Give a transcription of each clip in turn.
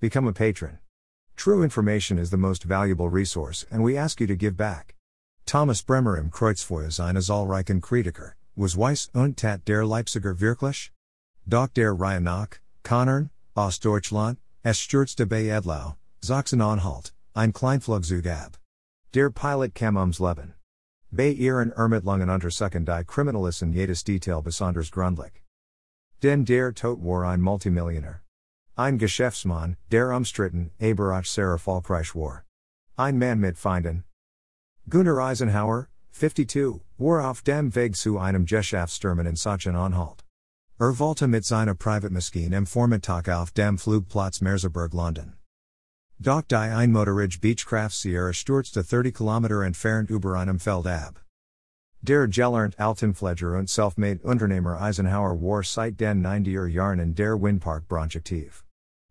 Become a patron. True information is the most valuable resource, and we ask you to give back. Thomas Bremer im Kreuzfeuer eine zahlreichen Kritiker, was Weiss und Tat der Leipziger wirklich? Doch der Reihe nach, Könnern, aus Deutschland, es stürzte bei Edlau, Sachsen-Anhalt, ein Kleinflugzeug ab. Der Pilot kam ums Leben. Bei ihren Ermittlungen untersuchen die Kriminalisten jedes Detail besonders gründlich. Den der Tod war ein Multimillionär. Ein Geschäftsmann, der umstritten, sehr erfolgreich war. Ein Mann mit Feinden. Gunnar Eisenhauer, 52, war auf dem Weg zu einem Geschäftsstürmen in Sachsen-Anhalt. Er wollte mit seiner Privatmaschine am Vormittag auf dem Flugplatz Merseburg London. Doch die Einmotorige Beechcraft Sierra stürzte 30 km entfernt über einem Feld ab. Der gelernt Altenpfleger und Selfmade Unternehmer Eisenhauer war seit den 90er Jahren in der Windpark aktiv.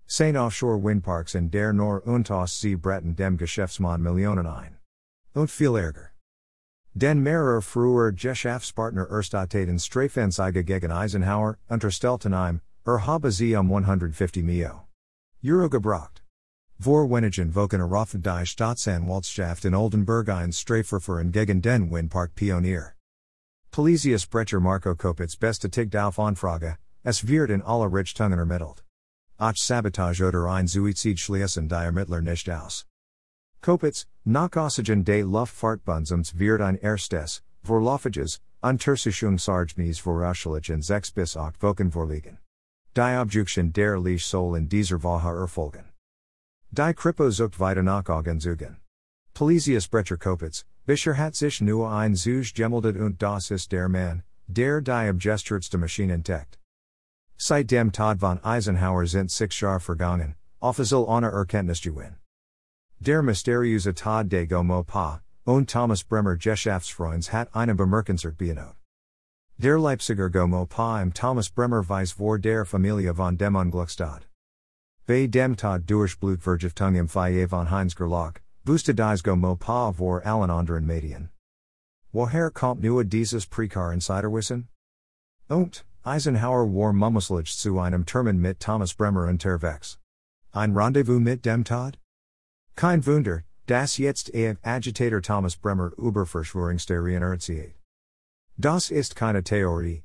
Sein Offshore Windparks in der Nor und Sie Bretten dem Geschäftsmann Millionen ein. Und viel Ärger. Den mehrer früher Geschäftspartner Erstattaten Strafenzeige gegen Eisenhauer, unterstellten er habe sie um 150 Mio. Euro gebracht. Vor wenigen Wochen eröffnet die Staatsanwaltschaft in Oldenburg ein Strafverfahren gegen den Windpark Pionier. Polizius Brecher Marco Kopitz bestätigt auf Anfrage, es wird in aller Richtungen ermittelt. Ach Sabotage oder ein Suizid schließen die Ermittler nicht aus. Kopitz, nach Oxygen des Luftfahrtbundesamts wird ein erstes, vorläufiges, Untersuchungsargnis vorausschaulich in sechs bis acht Wochen vorliegen. Die Objection der Leich soll in dieser Woche erfolgen. Die Kripo sucht weiter nach Augenzeugen. Polizius Brecher Kopitz, Bisher hat sich nur ein Zug gemeldet und das ist der Mann, der die abgestürzte Maschine entdeckt. Seit dem Tod von Eisenhauer sind six Jahre vergangen, offiziell ohne Erkenntnis gewinn. Der mysteriöse Tod de GoMoPa, und Thomas Bremer Geschäftsfreunds hat eine bemerkenswert Beanot. Der Leipziger GoMoPa im Thomas Bremer Weiss vor der Familie von dem Unglücksstad. Bei dem Tod durch Blutvergiftung im Foyer von Heinz Gerlach, Busta dies GoMoPa vor allen anderen Medien. Woher kommt nur dieses Prekar Insiderwissen? Und, Eisenhauer war mummuslich zu einem Termin mit Thomas Bremer unterwegs. Ein Rendezvous mit dem Tod? Kein Wunder, das jetzt eher Agitator Thomas Bremer über Verschwörungstheorien erzählt. Das ist keine Theorie.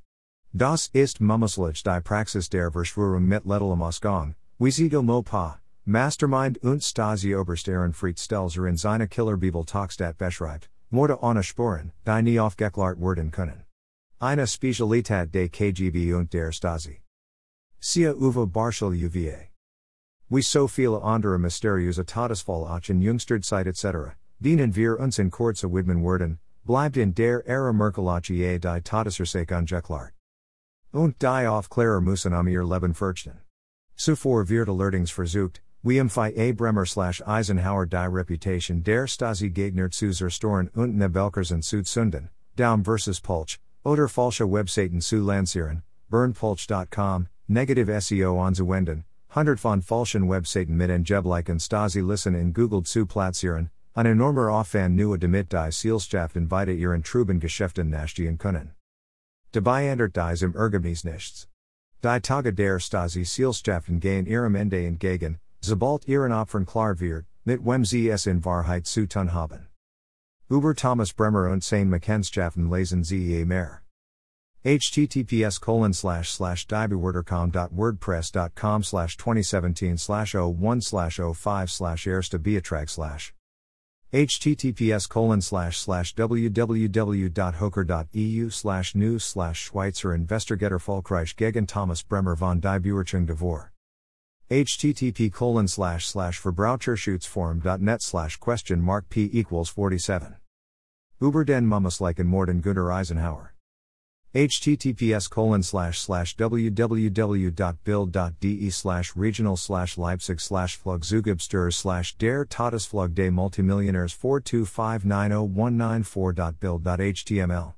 Das ist mummuslich die Praxis der Verschwörung mit Lettelem Ausgang, wie sie mo pa, Mastermind und Stasi Oberst Ehrenfried Stelzer in seine Killerbibel Talkstat beschreibt, Morda ohne Sporen, die nie aufgeklärt werden können. Eine Spezialität des KGB und der Stasi. Sia Uwe Barschel UVA. Wie so viele andere mysteriöse Todesfall auch in Jungsterzeit etc., dienen wir uns in kurze Widmen werden, bleibt in der Ära Merkelachie die Todesursache ungeklärt. Und die Aufklärer müssen um ihr Leben fürchten. Zuvor wird allerdings versucht, wie im Fall A. Bremer slash Eisenhauer die Reputation der Stasi Gegner zu zerstören und Nebelkers und Südsünden, Daum versus Pulch, oder falsche Webseiten zu lancieren, berndpulch.com, negative SEO anzuwenden, 100 von falschen Webseiten mit angeblichen Stasi listen in Google zu platzieren, ein enormer Aufwand nur damit die Seelschaft in ihren Truben Geschäften nachstehen können. Dabei ändert dies im Ergebnis nichts. Die Tage der Stasi Seelschaften gehen ihrem Ende entgegen, sobald ihren Opfern klar wird, mit wem sie es in Wahrheit zu tun haben. Über Thomas Bremer und sein Mackenschaften lesen Sie mehr https colon slash slash diebewertercom.wordpress.com slash 2017 slash 01 slash 05 slash erste beatrag slash. Https colon slash slash www.hoker.eu slash news slash Schweizer Investigator Volkreich gegen Thomas Bremer von die Beurteilung devor http colon slash slash verbraucherschutzforum.net slash question mark p equals 47 Uber den Mummusleichen Morden Gunter Eisenhauer https colon slash slash www.bild.de slash regional slash leipzig slash flugzeugabsturs slash der todesflug des multimillionaires 425901994.bild.html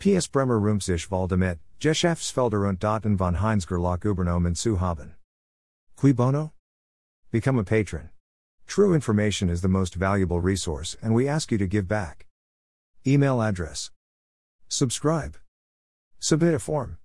PS Bremer Rumsisch Waldemit, Geschäftsfelder und Daten von Heinz Gerlach übernommen zu haben. Qui bono? Become a patron. True information is the most valuable resource and we ask you to give back. Email address. Subscribe. Submit a form.